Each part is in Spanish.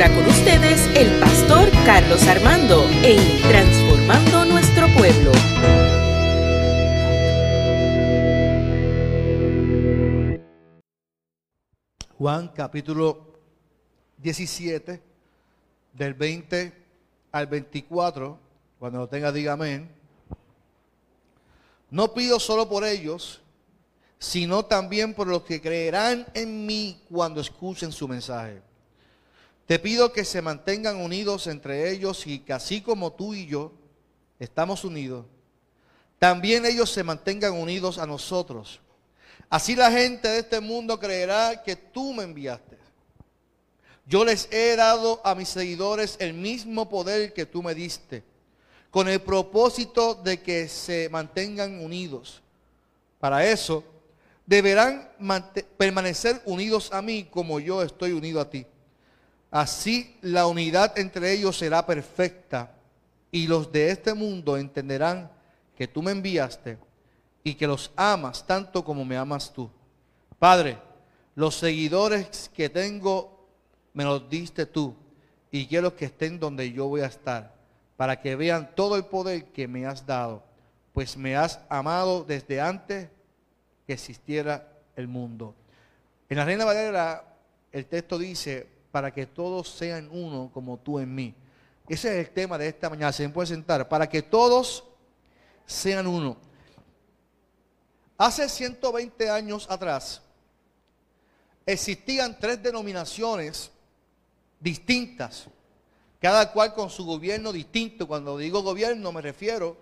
ahora con ustedes el pastor Carlos Armando en Transformando Nuestro Pueblo. Juan capítulo 17, del 20 al 24, cuando lo tenga diga amén. No pido solo por ellos, sino también por los que creerán en mí cuando escuchen su mensaje. Te pido que se mantengan unidos entre ellos y que así como tú y yo estamos unidos, también ellos se mantengan unidos a nosotros. Así la gente de este mundo creerá que tú me enviaste. Yo les he dado a mis seguidores el mismo poder que tú me diste, con el propósito de que se mantengan unidos. Para eso, deberán permanecer unidos a mí como yo estoy unido a ti. Así la unidad entre ellos será perfecta y los de este mundo entenderán que tú me enviaste y que los amas tanto como me amas tú. Padre, los seguidores que tengo me los diste tú y quiero que estén donde yo voy a estar para que vean todo el poder que me has dado, pues me has amado desde antes que existiera el mundo. En la Reina Valera el texto dice, para que todos sean uno como tú en mí. Ese es el tema de esta mañana, se me puede sentar, para que todos sean uno. Hace 120 años atrás existían tres denominaciones distintas, cada cual con su gobierno distinto. Cuando digo gobierno me refiero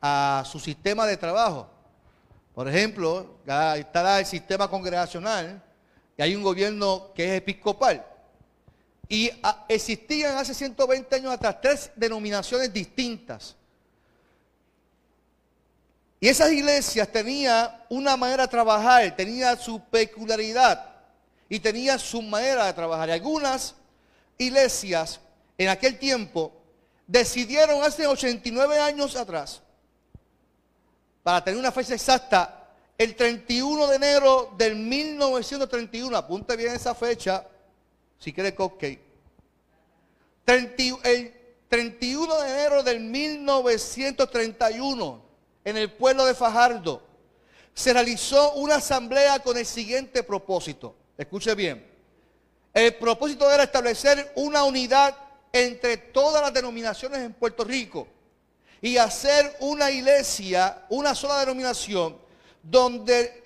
a su sistema de trabajo. Por ejemplo, está el sistema congregacional y hay un gobierno que es episcopal. Y ah, existían hace 120 años atrás tres denominaciones distintas. Y esas iglesias tenían una manera de trabajar, tenía su peculiaridad y tenía su manera de trabajar. Y algunas iglesias en aquel tiempo decidieron hace 89 años atrás para tener una fecha exacta, el 31 de enero del 1931, apunte bien esa fecha, si quiere cupcake. el 31 de enero del 1931, en el pueblo de Fajardo, se realizó una asamblea con el siguiente propósito. Escuche bien. El propósito era establecer una unidad entre todas las denominaciones en Puerto Rico y hacer una iglesia, una sola denominación, donde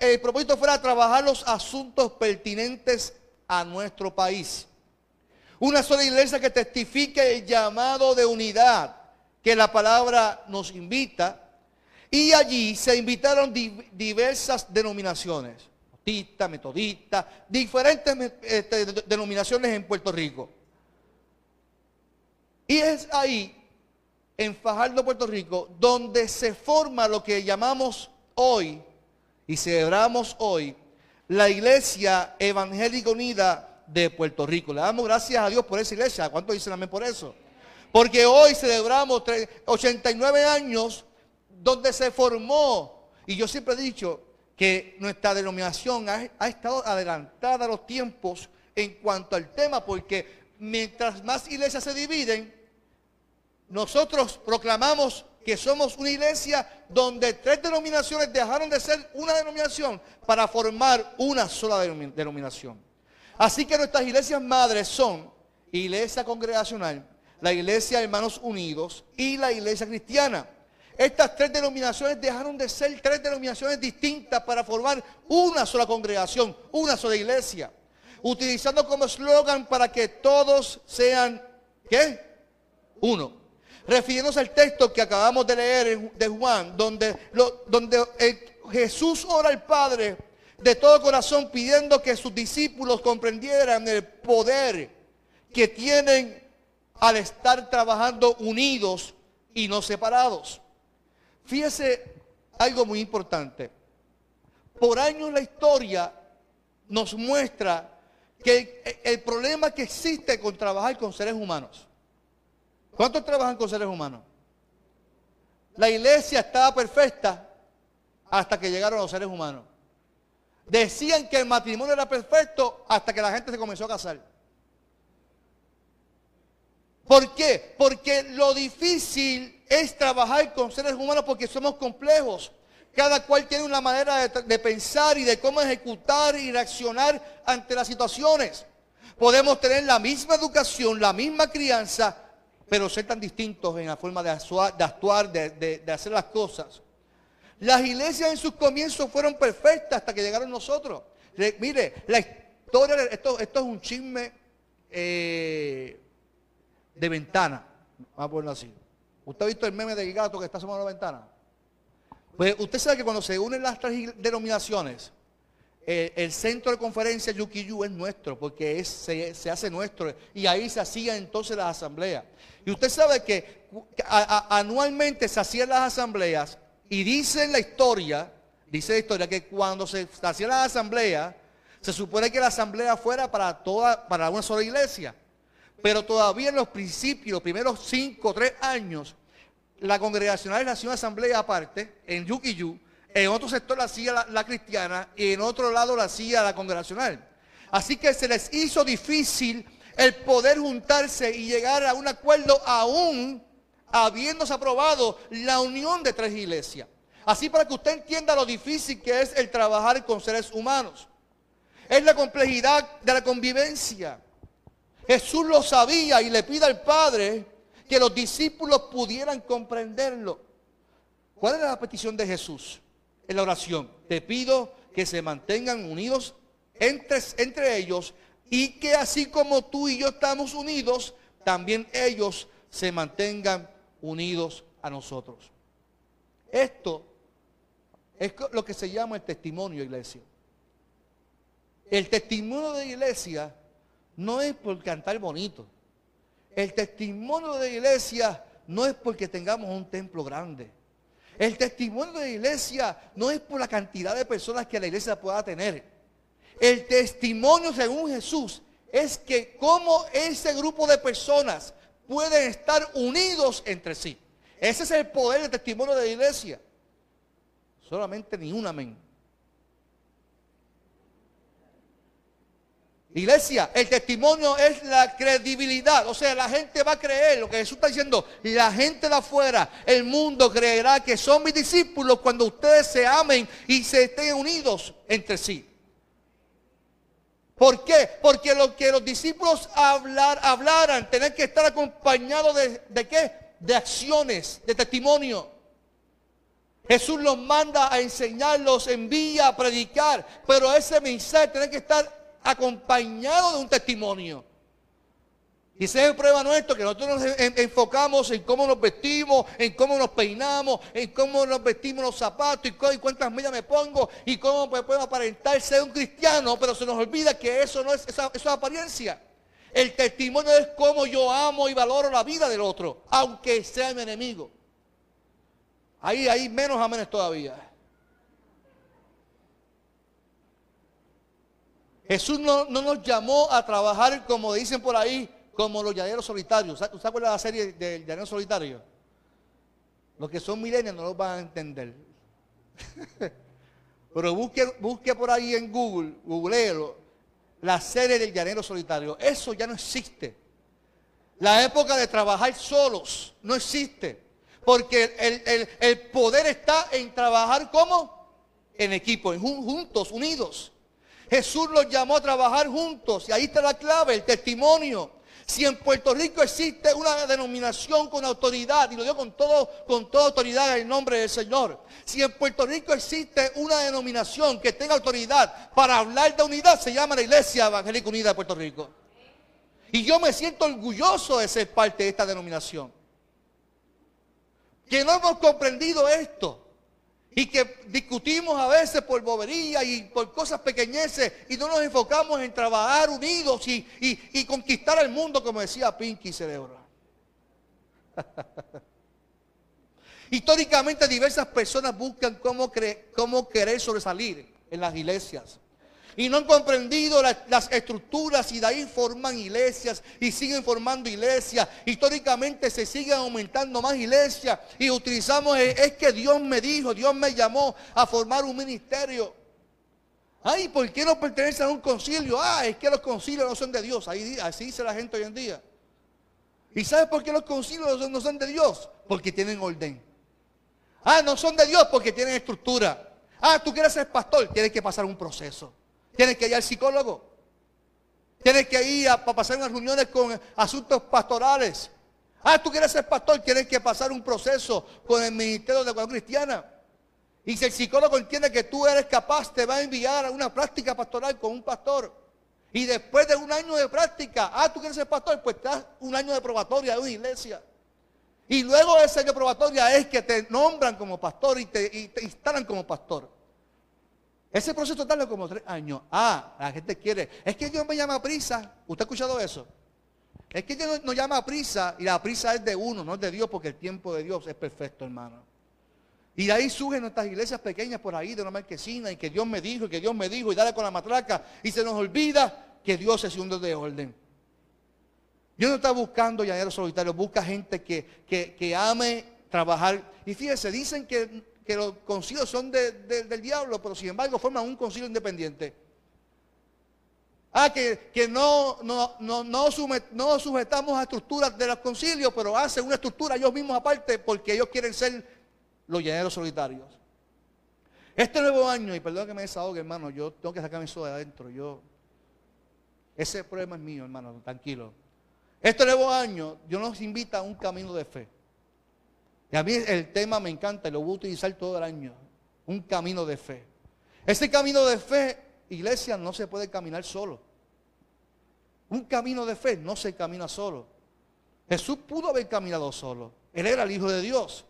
el propósito fuera trabajar los asuntos pertinentes a nuestro país. Una sola iglesia que testifique el llamado de unidad que la palabra nos invita. Y allí se invitaron diversas denominaciones, bautistas, metodistas, diferentes este, denominaciones en Puerto Rico. Y es ahí en Fajardo, Puerto Rico, donde se forma lo que llamamos hoy y celebramos hoy la Iglesia Evangélica Unida de Puerto Rico. Le damos gracias a Dios por esa iglesia. ¿Cuánto dicen amén por eso? Porque hoy celebramos 89 años donde se formó, y yo siempre he dicho que nuestra denominación ha, ha estado adelantada a los tiempos en cuanto al tema, porque mientras más iglesias se dividen, nosotros proclamamos que somos una iglesia donde tres denominaciones dejaron de ser una denominación para formar una sola denominación. Así que nuestras iglesias madres son Iglesia Congregacional, la Iglesia Hermanos Unidos y la Iglesia Cristiana. Estas tres denominaciones dejaron de ser tres denominaciones distintas para formar una sola congregación, una sola iglesia. Utilizando como eslogan para que todos sean, ¿qué? Uno refiriéndose al texto que acabamos de leer de Juan, donde, eh, Jesús ora al Padre de todo corazón pidiendo que sus discípulos comprendieran el poder que tienen al estar trabajando unidos y no separados. Fíjese algo muy importante. Por años la historia nos muestra que el problema que existe con trabajar con seres humanos ¿Cuántos trabajan con seres humanos? La iglesia estaba perfecta hasta que llegaron los seres humanos. Decían que el matrimonio era perfecto hasta que la gente se comenzó a casar. ¿Por qué? Porque lo difícil es trabajar con seres humanos porque somos complejos. Cada cual tiene una manera de, de, pensar y de cómo ejecutar y reaccionar ante las situaciones. Podemos tener la misma educación, la misma crianza, pero ser tan distintos en la forma de actuar, de, hacer las cosas. Las iglesias en sus comienzos fueron perfectas hasta que llegaron nosotros. mire, la historia, esto, esto es un chisme eh, de ventana, vamos a ponerlo así. ¿Usted ha visto el meme del gato que está asomando la ventana? Pues usted sabe que cuando se unen las tres denominaciones, el centro de conferencia Yukiyu es nuestro, porque es, se, hace nuestro, y ahí se hacían entonces las asambleas. Y usted sabe que anualmente se hacían las asambleas, y dice la historia, dice la historia que cuando se, se hacían las asambleas, se supone que la asamblea fuera para toda, para una sola iglesia. Pero todavía en los principios, los primeros cinco tres años, la congregacional hacía una asamblea aparte, en Yukiyu, en otro sector la hacía la, cristiana y en otro lado la hacía la congregacional. Así que se les hizo difícil el poder juntarse y llegar a un acuerdo aún habiéndose aprobado la unión de tres iglesias. Así para que usted entienda lo difícil que es el trabajar con seres humanos. Es la complejidad de la convivencia. Jesús lo sabía y le pide al Padre que los discípulos pudieran comprenderlo. ¿Cuál era la petición de Jesús en la oración? Te pido que se mantengan unidos entre, entre ellos y que así como tú y yo estamos unidos, también ellos se mantengan unidos a nosotros. Esto es lo que se llama el testimonio, iglesia. El testimonio de iglesia no es por cantar bonito. El testimonio de iglesia no es porque tengamos un templo grande. El testimonio de iglesia no es por la cantidad de personas que la iglesia pueda tener. El testimonio según Jesús es que cómo ese grupo de personas pueden estar unidos entre sí. Ese es el poder del testimonio de la iglesia. Solamente ni un amén. Iglesia, el testimonio es la credibilidad. O sea, la gente va a creer lo que Jesús está diciendo. La gente de afuera, el mundo creerá que son mis discípulos cuando ustedes se amen y se estén unidos entre sí. ¿Por qué? Porque lo que los discípulos hablar, hablaran, tener que estar acompañados de, de qué? De acciones, de testimonio. Jesús los manda a enseñar, los envía a predicar, pero ese mensaje tiene que estar acompañado de un testimonio. Y ese es prueba nuestro, que nosotros nos enfocamos en cómo nos vestimos, en cómo nos peinamos, en cómo nos vestimos los zapatos y, cuántas medias me pongo y cómo podemos aparentar ser un cristiano, pero se nos olvida que eso no es esa apariencia. El testimonio es cómo yo amo y valoro la vida del otro, aunque sea mi enemigo. Ahí hay menos amenes todavía. Jesús no, nos llamó a trabajar como dicen por ahí, como los llaneros solitarios. ¿Usted se acuerda de la serie del llanero solitario? Los que son milenios no lo van a entender. Pero busque, busque por ahí en Google, googleelo, la serie del llanero solitario. Eso ya no existe. La época de trabajar solos no existe. Porque el, el poder está en trabajar como en equipo, en, juntos, unidos. Jesús los llamó a trabajar juntos y ahí está la clave, el testimonio. Si en Puerto Rico existe una denominación con autoridad, y lo digo con, todo, con toda autoridad en el nombre del Señor, si en Puerto Rico existe una denominación que tenga autoridad para hablar de unidad, se llama la Iglesia Evangélica Unida de Puerto Rico. Y yo me siento orgulloso de ser parte de esta denominación. Que no hemos comprendido esto y que discutimos a veces por bobería y por cosas pequeñeces y no nos enfocamos en trabajar unidos y, conquistar el mundo, como decía Pinky Cerebro. Históricamente diversas personas buscan cómo, cómo querer sobresalir en las iglesias y no han comprendido las estructuras y de ahí forman iglesias y siguen formando iglesias. Históricamente se siguen aumentando más iglesias y utilizamos, eh, es que Dios me dijo, Dios me llamó a formar un ministerio. Ay, ¿por qué no pertenecen a un concilio? Ah, es que los concilios no son de Dios. Ahí, así dice la gente hoy en día. ¿Y sabes por qué los concilios no son de Dios? Porque tienen orden. Ah, no son de Dios porque tienen estructura. Ah, tú quieres ser pastor, tienes que pasar un proceso. Tienes que ir al psicólogo. Tienes que ir a, pasar unas reuniones con asuntos pastorales. Ah, tú quieres ser pastor, tienes que pasar un proceso con el Ministerio de Educación Cristiana. Y si el psicólogo entiende que tú eres capaz, te va a enviar a una práctica pastoral con un pastor. Y después de un año de práctica, ah, tú quieres ser pastor, pues te das un año de probatoria de una iglesia. Y luego ese año de probatoria es que te nombran como pastor y te, instalan como pastor. Ese proceso tarda como tres años. Ah, la gente quiere. Es que Dios me llama a prisa. ¿Usted ha escuchado eso? Es que Dios nos llama a prisa y la prisa es de uno, no es de Dios, porque el tiempo de Dios es perfecto, hermano. Y de ahí surgen nuestras iglesias pequeñas por ahí de una marquesina y que Dios me dijo y que Dios me dijo y dale con la matraca y se nos olvida que Dios es un Dios de orden. Dios no está buscando llaneros solitarios, busca gente que, que, ame trabajar. Y fíjese, dicen que, los concilios son del diablo, pero sin embargo forman un concilio independiente. Ah, que, que no, no, no, no, sujetamos a estructuras de los concilios, pero hacen una estructura ellos mismos aparte porque ellos quieren ser los llaneros solitarios. Este nuevo año, y perdón que me desahogue, hermano, yo tengo que sacarme eso de adentro. Yo, ese problema es mío, hermano, tranquilo. Este nuevo año, Dios nos invita a un camino de fe. Y a mí el tema me encanta y lo voy a utilizar todo el año. Un camino de fe. Ese camino de fe, iglesia, no se puede caminar solo. Un camino de fe no se camina solo. Jesús pudo haber caminado solo. Él era el Hijo de Dios.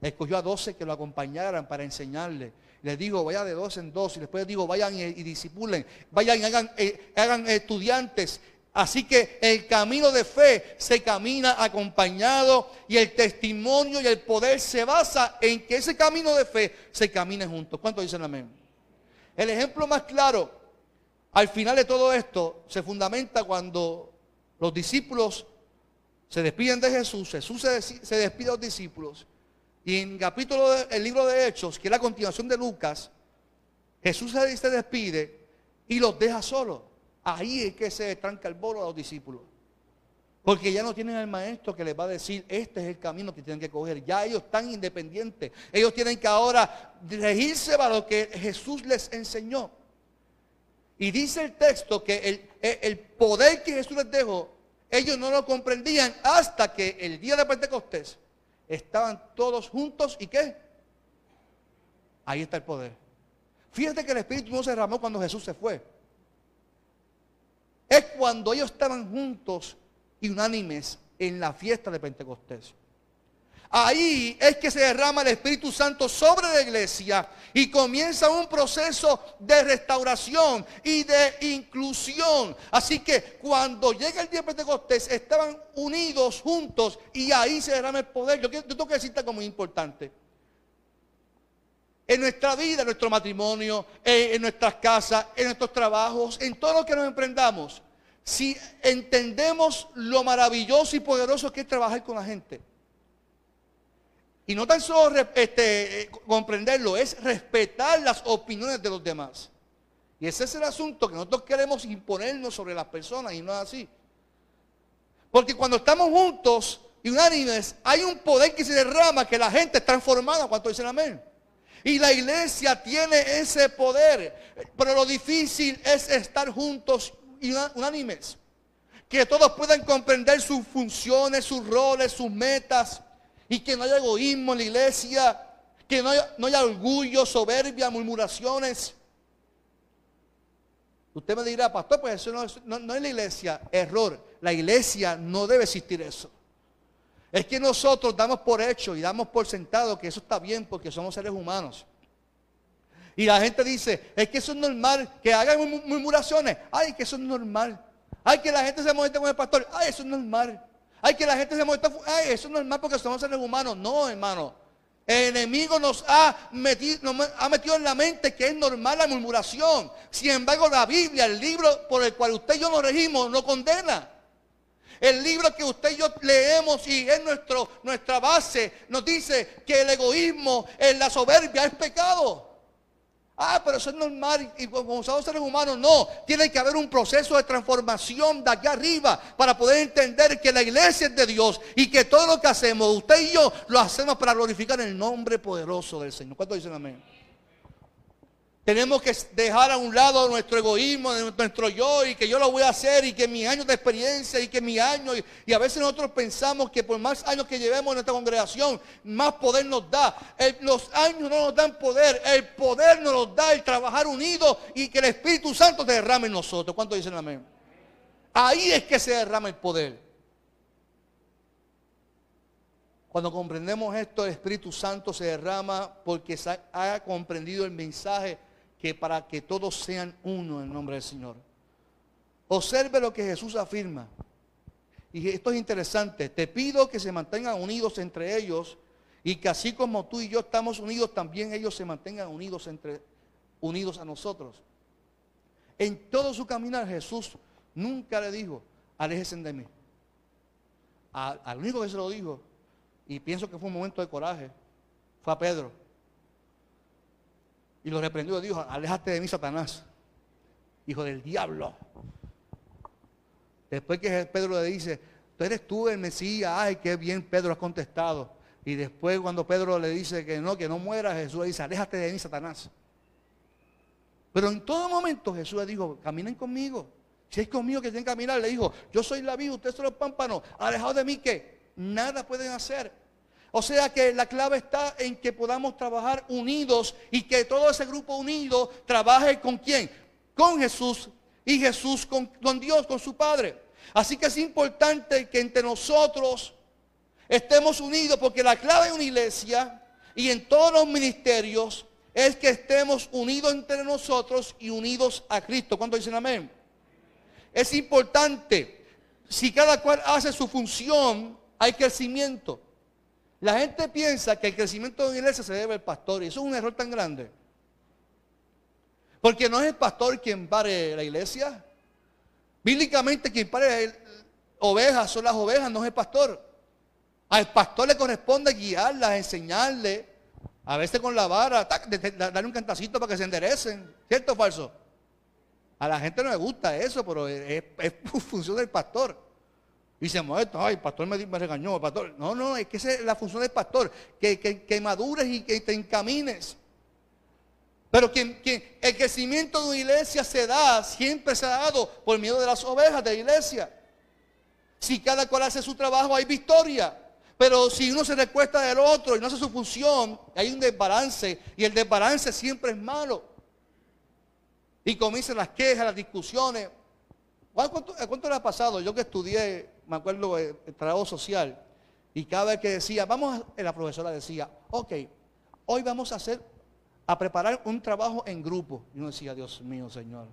Escogió a doce que lo acompañaran para enseñarle. Les digo, vaya de dos en dos. Y después digo, vayan y, disipulen. Vayan y hagan, eh, hagan estudiantes. Así que el camino de fe se camina acompañado y el testimonio y el poder se basa en que ese camino de fe se camine juntos. ¿Cuántos dicen amén? El ejemplo más claro al final de todo esto se fundamenta cuando los discípulos se despiden de Jesús, Jesús se, despide de los discípulos y en capítulo del libro de Hechos, que es la continuación de Lucas, Jesús se despide y los deja solos. Ahí es que se tranca el bolo a los discípulos. Porque ya no tienen al maestro que les va a decir, este es el camino que tienen que coger. Ya ellos están independientes. Ellos tienen que ahora regirse para lo que Jesús les enseñó. Y dice el texto que el, el poder que Jesús les dejó, ellos no lo comprendían hasta que el día de Pentecostés estaban todos juntos y qué? Ahí está el poder. Fíjate que el Espíritu no se derramó cuando Jesús se fue. Es cuando ellos estaban juntos y unánimes en la fiesta de Pentecostés. Ahí es que se derrama el Espíritu Santo sobre la iglesia y comienza un proceso de restauración y de inclusión. Así que cuando llega el día de Pentecostés estaban unidos juntos y ahí se derrama el poder. Yo, tengo que decirte como importante. En nuestra vida, en nuestro matrimonio, en nuestras casas, en nuestros trabajos, en todo lo que nos emprendamos, si entendemos lo maravilloso y poderoso que es trabajar con la gente y no tan solo este, eh, comprenderlo, es respetar las opiniones de los demás. Y ese es el asunto que nosotros queremos imponernos sobre las personas y no es así. Porque cuando estamos juntos y unánimes, hay un poder que se derrama, que la gente es transformada cuando dicen amén. Y la iglesia tiene ese poder. Pero lo difícil es estar juntos y unánimes. Que todos puedan comprender sus funciones, sus roles, sus metas y que no haya egoísmo en la iglesia, que no haya, orgullo, soberbia, murmuraciones. Usted me dirá, pastor, pues eso no, es la iglesia. Error. La iglesia no debe existir eso. Es que nosotros damos por hecho y damos por sentado que eso está bien porque somos seres humanos. Y la gente dice, es que eso es normal, que hagan murmuraciones. Ay, que eso es normal. Ay, que la gente se moleste con el pastor. Ay, eso es normal. Ay, que la gente se molesta. Ay, eso es normal porque somos seres humanos. No, hermano. El enemigo nos ha, metido, ha metido en la mente que es normal la murmuración. Sin embargo, la Biblia, el libro por el cual usted y yo nos regimos, no condena. El libro que usted y yo leemos y es nuestro, nuestra base, nos dice que el egoísmo, en la soberbia es pecado. Ah, pero eso es normal y como somos seres humanos, no. Tiene que haber un proceso de transformación de aquí arriba para poder entender que la iglesia es de Dios y que todo lo que hacemos, usted y yo, lo hacemos para glorificar el nombre poderoso del Señor. ¿Cuántos dicen amén? Tenemos que dejar a un lado nuestro egoísmo, nuestro yo y que yo lo voy a hacer y que mis años de experiencia y que mi año y, a veces nosotros pensamos que por más años que llevemos en nuestra congregación, más poder nos da. los años no nos dan poder, el poder nos lo da el trabajar unidos y que el Espíritu Santo se derrame en nosotros. ¿Cuántos dicen amén? Ahí es que se derrama el poder. Cuando comprendemos esto, el Espíritu Santo se derrama porque ha comprendido el mensaje que para que todos sean uno en nombre del Señor. Observe lo que Jesús afirma. Y esto es interesante. Te pido que se mantengan unidos entre ellos y que así como tú y yo estamos unidos, también ellos se mantengan unidos entre unidos a nosotros. En todo su caminar Jesús nunca le dijo, aléjense de mí. al único que se lo dijo, y pienso que fue un momento de coraje, fue a Pedro. Y lo reprendió y dijo, aléjate de mí, Satanás, hijo del diablo. Después que Pedro le dice, tú eres tú el Mesías, ay, qué bien Pedro ha contestado. Y después cuando Pedro le dice que no, que no muera, Jesús le dice, aléjate de mí, Satanás. Pero en todo momento Jesús le dijo, caminen conmigo. Si es conmigo que tienen que caminar, le dijo, yo soy la vida, ustedes son los pámpanos, alejados de mí que nada pueden hacer. O sea que la clave está en que podamos trabajar unidos y que todo ese grupo unido trabaje con quién? Con Jesús y Jesús con, Dios, con su Padre. Así que es importante que entre nosotros estemos unidos porque la clave de una iglesia y en todos los ministerios es que estemos unidos entre nosotros y unidos a Cristo. ¿Cuánto dicen amén? Es importante, si cada cual hace su función, hay crecimiento. La gente piensa que el crecimiento de una iglesia se debe al pastor y eso es un error tan grande. Porque no es el pastor quien pare la iglesia. Bíblicamente quien pare ovejas son las ovejas, no es el pastor. Al pastor le corresponde guiarlas, enseñarle, a veces con la vara, darle un cantacito para que se enderecen. ¿Cierto o falso? A la gente no le gusta eso, pero es función del pastor. Y se mueve, ay, el pastor me, regañó, pastor. No, no, es que esa es la función del pastor, que, que, madures y que te encamines. Pero que, el crecimiento de una iglesia se da, siempre se ha dado por miedo de las ovejas de la iglesia. Si cada cual hace su trabajo, hay victoria. Pero si uno se recuesta del otro y no hace su función, hay un desbalance. Y el desbalance siempre es malo. Y comienzan las quejas, las discusiones. ¿Cuánto, ¿Cuánto, le ha pasado? Yo que estudié me acuerdo, el, trabajo social, y cada vez que decía, vamos, la profesora decía, ok, hoy vamos a hacer, a preparar un trabajo en grupo. Y uno decía, Dios mío, Señor.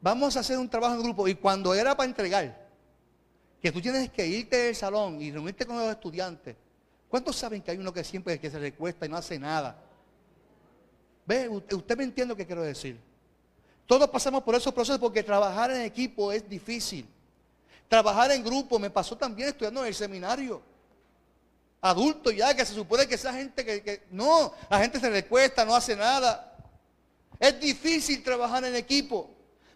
Vamos a hacer un trabajo en grupo. Y cuando era para entregar, que tú tienes que irte del salón y reunirte con los estudiantes. ¿Cuántos saben que hay uno que siempre que se recuesta y no hace nada? ¿Ve? Usted me entiende lo que quiero decir. Todos pasamos por esos procesos porque trabajar en equipo es difícil. Trabajar en grupo me pasó también estudiando en el seminario. Adulto ya, que se supone que esa gente que, no, la gente se le cuesta, no hace nada. Es difícil trabajar en equipo.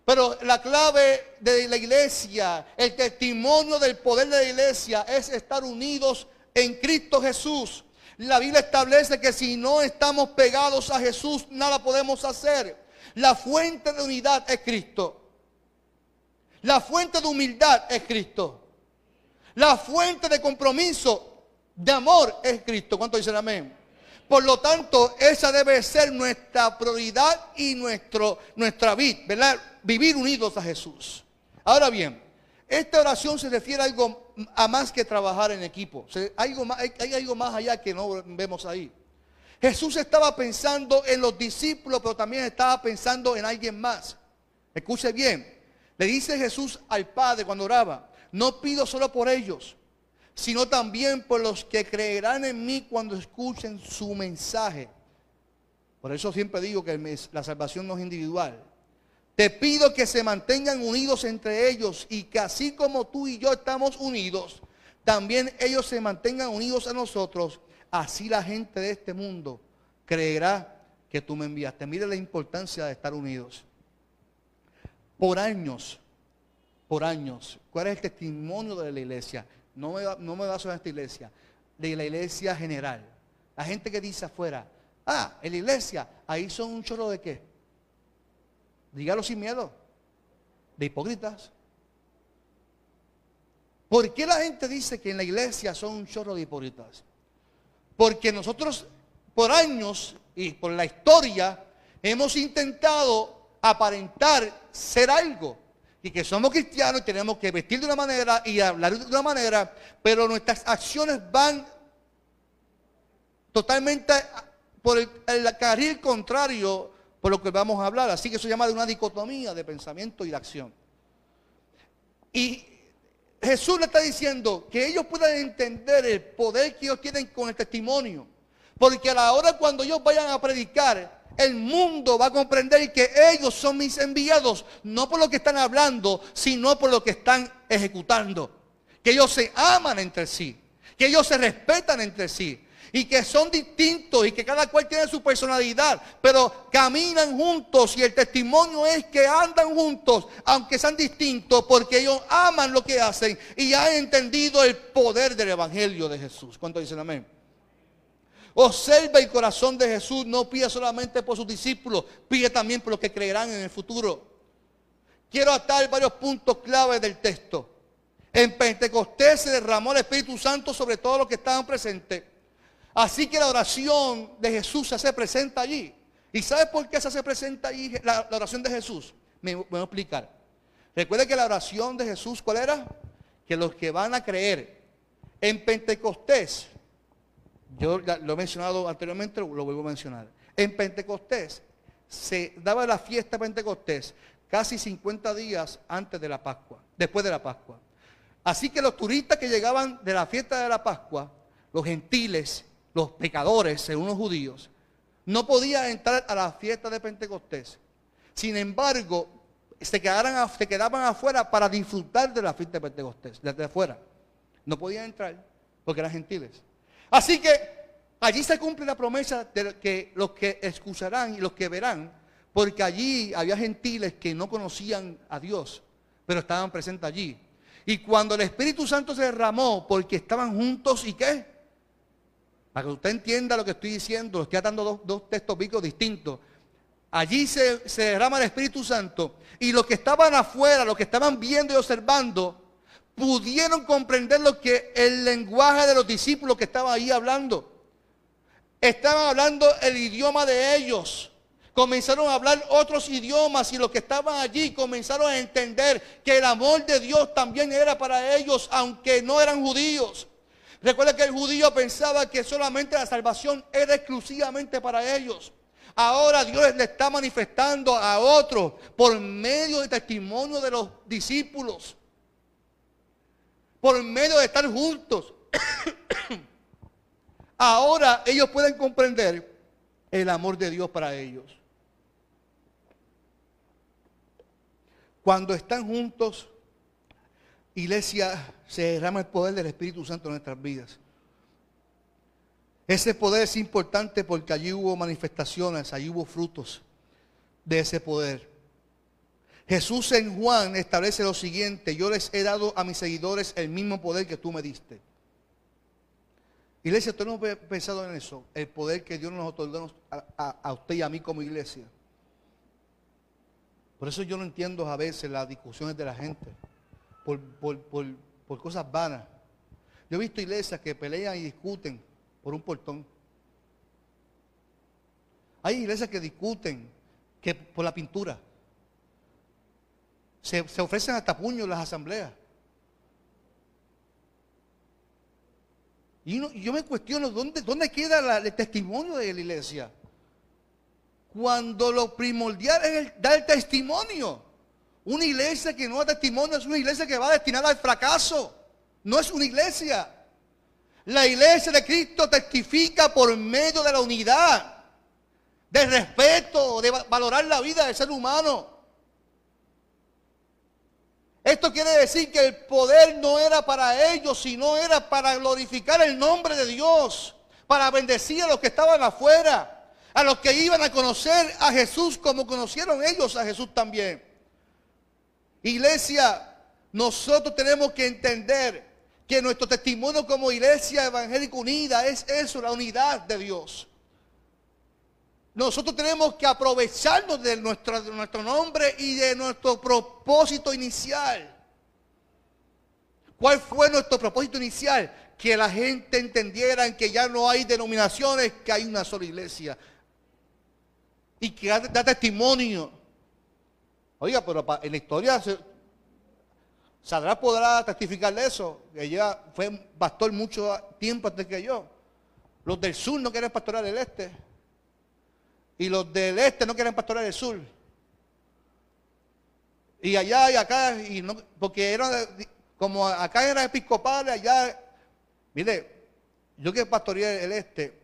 Pero la clave de la iglesia, el testimonio del poder de la iglesia es estar unidos en Cristo Jesús. La Biblia establece que si no estamos pegados a Jesús, nada podemos hacer. La fuente de unidad es Cristo. La fuente de humildad es Cristo. La fuente de compromiso, de amor es Cristo. ¿Cuánto dicen amén? Por lo tanto, esa debe ser nuestra prioridad y nuestro, nuestra vida, ¿verdad? Vivir unidos a Jesús. Ahora bien, esta oración se refiere a algo a más que trabajar en equipo. Hay algo hay algo más allá que no vemos ahí. Jesús estaba pensando en los discípulos, pero también estaba pensando en alguien más. Escuche bien. Le dice Jesús al Padre cuando oraba, no pido solo por ellos, sino también por los que creerán en mí cuando escuchen su mensaje. Por eso siempre digo que la salvación no es individual. Te pido que se mantengan unidos entre ellos y que así como tú y yo estamos unidos, también ellos se mantengan unidos a nosotros Así la gente de este mundo creerá que tú me enviaste. Mire la importancia de estar unidos. Por años, por años, ¿cuál es el testimonio de la iglesia? No me, no me baso en esta iglesia, de la iglesia general. La gente que dice afuera, ah, en la iglesia, ahí son un chorro de qué? Dígalo sin miedo, de hipócritas. ¿Por qué la gente dice que en la iglesia son un chorro de hipócritas? Porque nosotros por años y por la historia hemos intentado aparentar ser algo y que somos cristianos y tenemos que vestir de una manera y hablar de una manera, pero nuestras acciones van totalmente por el, carril contrario por lo que vamos a hablar. Así que eso se llama de una dicotomía de pensamiento y de acción. Y Jesús le está diciendo que ellos puedan entender el poder que ellos tienen con el testimonio. Porque a la hora cuando ellos vayan a predicar, el mundo va a comprender que ellos son mis enviados, no por lo que están hablando, sino por lo que están ejecutando. Que ellos se aman entre sí, que ellos se respetan entre sí y que son distintos y que cada cual tiene su personalidad, pero caminan juntos y el testimonio es que andan juntos, aunque sean distintos, porque ellos aman lo que hacen y han entendido el poder del Evangelio de Jesús. ¿Cuánto dicen amén? Observa el corazón de Jesús, no pide solamente por sus discípulos, pide también por los que creerán en el futuro. Quiero atar varios puntos claves del texto. En Pentecostés se derramó el Espíritu Santo sobre todos los que estaban presentes. Así que la oración de Jesús se hace allí. ¿Y sabes por qué se hace allí la, oración de Jesús? Me voy a explicar. Recuerde que la oración de Jesús, ¿cuál era? Que los que van a creer en Pentecostés yo lo he mencionado anteriormente, lo, vuelvo a mencionar. En Pentecostés se daba la fiesta Pentecostés casi 50 días antes de la Pascua, después de la Pascua. Así que los turistas que llegaban de la fiesta de la Pascua, los gentiles, los pecadores, según los judíos, no podían entrar a la fiesta de Pentecostés. Sin embargo, se, quedaban afuera para disfrutar de la fiesta de Pentecostés, desde afuera. No podían entrar porque eran gentiles. Así que allí se cumple la promesa de que los que excusarán y los que verán, porque allí había gentiles que no conocían a Dios, pero estaban presentes allí. Y cuando el Espíritu Santo se derramó, porque estaban juntos y qué? Para que usted entienda lo que estoy diciendo, estoy dando dos, textos bíblicos distintos. Allí se, se derrama el Espíritu Santo y los que estaban afuera, los que estaban viendo y observando, pudieron comprender lo que el lenguaje de los discípulos que estaban ahí hablando. Estaban hablando el idioma de ellos. Comenzaron a hablar otros idiomas y los que estaban allí comenzaron a entender que el amor de Dios también era para ellos, aunque no eran judíos. Recuerda que el judío pensaba que solamente la salvación era exclusivamente para ellos. Ahora Dios le está manifestando a otros por medio del testimonio de los discípulos por medio de estar juntos. Ahora ellos pueden comprender el amor de Dios para ellos. Cuando están juntos, iglesia, se derrama el poder del Espíritu Santo en nuestras vidas. Ese poder es importante porque allí hubo manifestaciones, allí hubo frutos de ese poder. Jesús en Juan establece lo siguiente, yo les he dado a mis seguidores el mismo poder que tú me diste. Iglesia, ¿tú no has pensado en eso? El poder que Dios nos otorgó a, usted y a mí como iglesia. Por eso yo no entiendo a veces las discusiones de la gente. Por, por cosas vanas. Yo he visto iglesias que pelean y discuten por un portón. Hay iglesias que discuten que por la pintura. Se, ofrecen hasta puños las asambleas. Y yo me cuestiono, ¿dónde, dónde queda el testimonio de la iglesia? Cuando lo primordial es dar el testimonio. Una iglesia que no da testimonio es una iglesia que va destinada al fracaso. No es una iglesia. La iglesia de Cristo testifica por medio de la unidad, de respeto, de valorar la vida del ser humano. Esto quiere decir que el poder no era para ellos, sino era para glorificar el nombre de Dios, para bendecir a los que estaban afuera. A los que iban a conocer a Jesús como conocieron ellos a Jesús también. Iglesia, nosotros tenemos que entender que nuestro testimonio como iglesia evangélica unida es eso, la unidad de Dios. Nosotros tenemos que aprovecharnos de nuestro, nuestro nombre y de nuestro propósito inicial. ¿Cuál fue nuestro propósito inicial? Que la gente entendiera que ya no hay denominaciones, que hay una sola iglesia. Y que da, testimonio. Oiga, pero en la historia Sadra podrá testificar de eso. Ella fue pastor mucho tiempo antes que yo. Los del sur no quieren pastorar el este. Y los del este no quieren pastorar el sur. Y allá y acá, y no, porque era, como acá era episcopal, allá, mire, yo que pastoreé el este,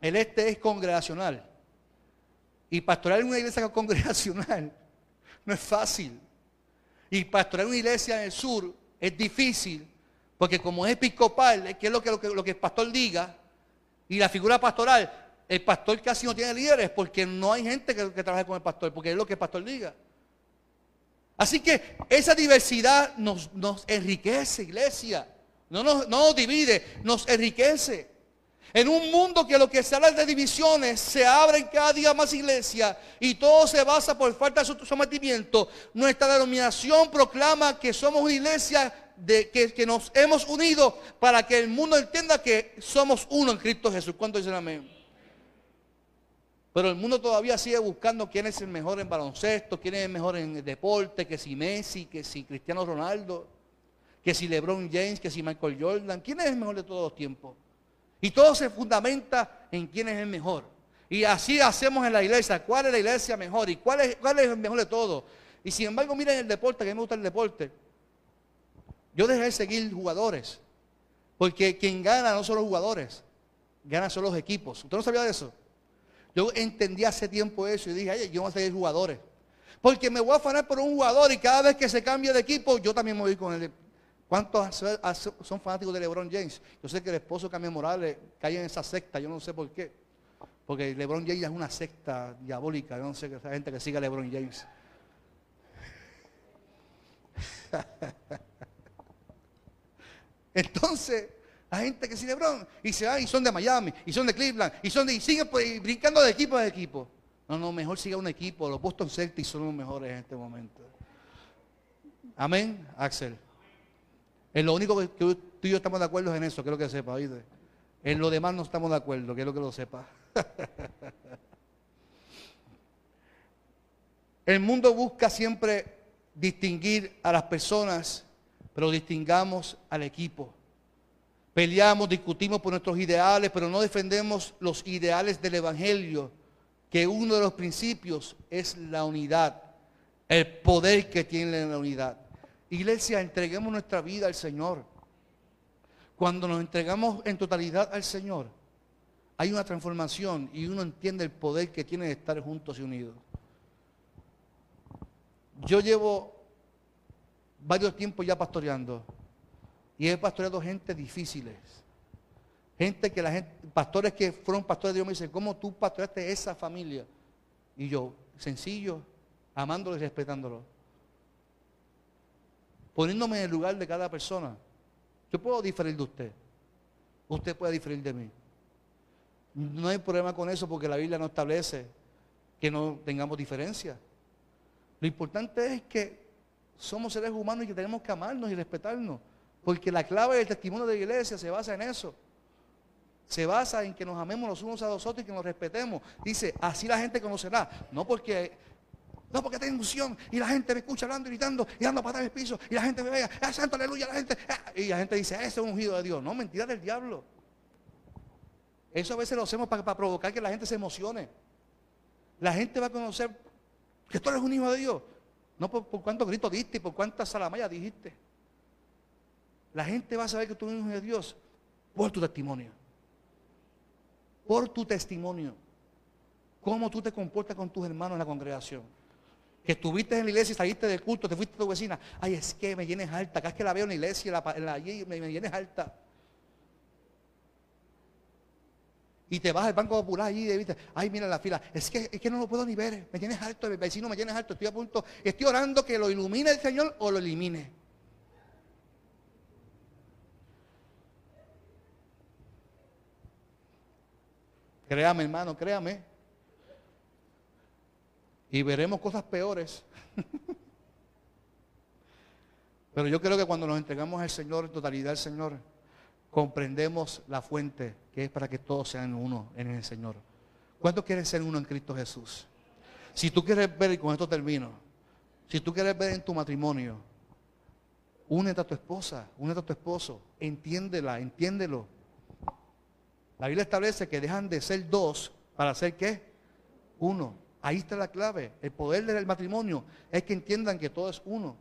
el este es congregacional. Y pastorear en una iglesia congregacional no es fácil. Y pastorear una iglesia en el sur es difícil, porque como es episcopal, que es lo que, lo que, el pastor diga, y la figura pastoral, el pastor casi no tiene líderes, porque no hay gente que, que trabaje con el pastor, porque es lo que el pastor diga. Así que esa diversidad nos, nos enriquece, iglesia. No nos, no nos divide, nos enriquece. En un mundo que lo que habla de divisiones, se abren cada día más iglesias y todo se basa por falta de sometimiento, nuestra denominación proclama que somos una iglesia de, que, nos hemos unido para que el mundo entienda que somos uno en Cristo Jesús. ¿Cuánto dicen amén? Pero el mundo todavía sigue buscando quién es el mejor en baloncesto, quién es el mejor en el deporte, que si Messi, que si Cristiano Ronaldo, que si LeBron James, que si Michael Jordan. ¿Quién es el mejor de todos los tiempos? Y todo se fundamenta en quién es el mejor. Y así hacemos en la iglesia. ¿Cuál es la iglesia mejor? ¿Y cuál es, cuál es el mejor de todo? Y sin embargo, miren el deporte, que a mí me gusta el deporte. Yo dejé de seguir jugadores. Porque quien gana no son los jugadores, gana son los equipos. ¿Usted no sabía de eso? Yo entendí hace tiempo eso y dije, ay, yo voy a seguir jugadores. Porque me voy a afanar por un jugador y cada vez que se cambia de equipo, yo también me voy con él. ¿Cuántos son fanáticos de LeBron James? Yo sé que el esposo Camille Morales cae en esa secta, yo no sé por qué. Porque LeBron James es una secta diabólica, yo no sé que esa gente que siga a LeBron James. Entonces, la gente que sigue LeBron y se va y son de Miami, y son de Cleveland, y son de, y siguen pues, brincando de equipo a equipo. No, no, mejor siga un equipo. Los Boston Celtics son los mejores en este momento. Amén, Axel. En lo único que tú y yo estamos de acuerdo es en eso, quiero que sepa, ¿oíste? En lo demás no estamos de acuerdo, quiero que lo sepa. El mundo busca siempre distinguir a las personas, pero distingamos al equipo. Peleamos, discutimos por nuestros ideales, pero no defendemos los ideales del Evangelio, que uno de los principios es la unidad, el poder que tiene la unidad. Iglesia, entreguemos nuestra vida al Señor. Cuando nos entregamos en totalidad al Señor, hay una transformación y uno entiende el poder que tiene de estar juntos y unidos. Yo llevo varios tiempos ya pastoreando y he pastoreado gente difíciles. Gente que la gente, pastores que fueron pastores de Dios me dicen, ¿cómo tú pastoreaste esa familia? Y yo, sencillo, amándolo y respetándolo poniéndome en el lugar de cada persona. Yo puedo diferir de usted. Usted puede diferir de mí. No hay problema con eso porque la Biblia no establece que no tengamos diferencia. Lo importante es que somos seres humanos y que tenemos que amarnos y respetarnos. Porque la clave del testimonio de la iglesia se basa en eso. Se basa en que nos amemos los unos a los otros y que nos respetemos. Dice, así la gente conocerá. No porque no, porque tengo unción y la gente me escucha hablando, gritando y dando patas en el piso y la gente me vea, ¡ah, santo, aleluya! La gente, ah", y la gente dice, ese es un ungido de Dios. No, mentira del diablo. Eso a veces lo hacemos para, provocar que la gente se emocione. La gente va a conocer que tú eres un hijo de Dios. No por, cuántos gritos diste y por cuántas salamayas dijiste. La gente va a saber que tú eres un hijo de Dios por tu testimonio. Por tu testimonio. Cómo tú te comportas con tus hermanos en la congregación que estuviste en la iglesia y saliste del culto, te fuiste a tu vecina. Ay, es que me llenes alta. Cada vez que la veo en la iglesia, la, me, llenes alta. Y te vas al Banco Popular allí y dices, ay, mira la fila. Es que, es que no lo puedo ni ver. Me tienes alto, el vecino me tienes alto. Estoy a punto, estoy orando que lo ilumine el Señor o lo elimine. Créame, hermano, créame. Y veremos cosas peores. Pero yo creo que cuando nos entregamos al Señor, en totalidad al Señor, comprendemos la fuente que es para que todos sean uno en el Señor. ¿Cuántos quieren ser uno en Cristo Jesús? Si tú quieres ver, y con esto termino, si tú quieres ver en tu matrimonio, únete a tu esposa, únete a tu esposo, entiéndela, entiéndelo. La Biblia establece que dejan de ser dos para ser qué? Uno. Ahí está la clave. El poder del matrimonio es que entiendan que todo es uno.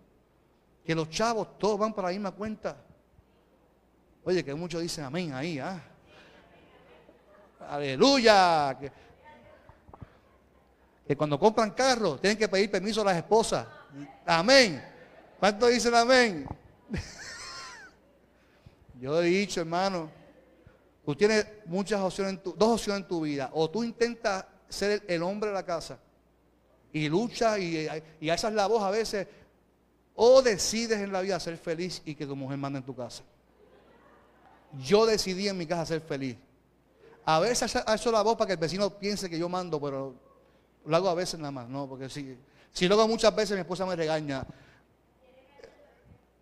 Que los chavos todos van para la misma cuenta. Oye, que muchos dicen amén ahí, ¿ah? Aleluya. Que, cuando compran carros tienen que pedir permiso a las esposas. Amén. ¿Cuántos dicen amén? Yo he dicho, hermano, Tú tienes muchas opciones, dos opciones en tu vida. O tú intentas ser el, hombre de la casa y luchas y, y es la voz a veces. O decides en la vida ser feliz y que tu mujer mande en tu casa. Yo decidí en mi casa ser feliz. A veces eso la voz para que el vecino piense que yo mando, pero lo hago a veces nada más, no, porque si, si lo muchas veces mi esposa me regaña.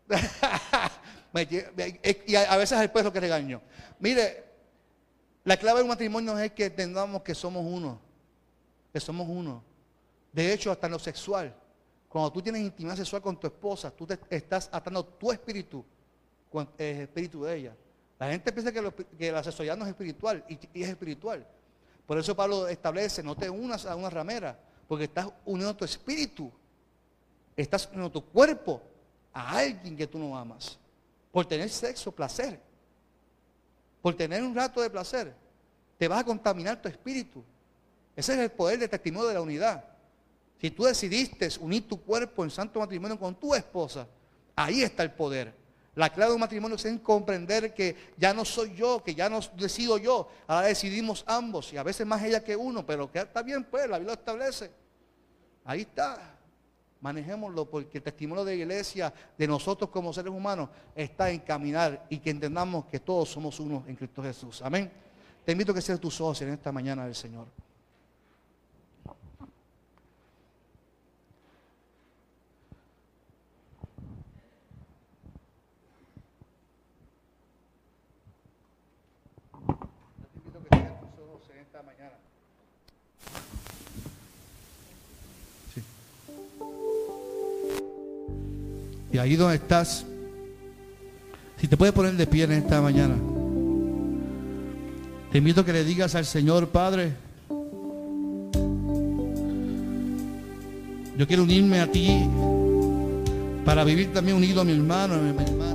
y a veces es el perro que regaño. Mire, la clave del matrimonio es que entendamos que somos uno. Que somos uno. De hecho, hasta en lo sexual. Cuando tú tienes intimidad sexual con tu esposa, tú te estás atando tu espíritu con el espíritu de ella. La gente piensa que, la sexualidad no es espiritual y, es espiritual. Por eso Pablo establece, no te unas a una ramera, porque estás uniendo tu espíritu. Estás uniendo tu cuerpo a alguien que tú no amas. Por tener sexo, placer por tener un rato de placer, te vas a contaminar tu espíritu. Ese es el poder de testimonio de la unidad. Si tú decidiste unir tu cuerpo en santo matrimonio con tu esposa, ahí está el poder. La clave de un matrimonio es comprender que ya no soy yo, que ya no decido yo, ahora decidimos ambos, y a veces más ella que uno, pero que está bien, pues, la Biblia establece. Ahí está manejémoslo porque el testimonio de la iglesia, de nosotros como seres humanos, está en caminar y que entendamos que todos somos uno en Cristo Jesús. Amén. Te invito a que seas tus ojos en esta mañana del Señor. Te invito a que cierres tus ojos en Y ahí donde estás, si te puedes poner de pie en esta mañana, te invito a que le digas al Señor, Padre, yo quiero unirme a ti para vivir también unido a mi hermano, a mi hermana.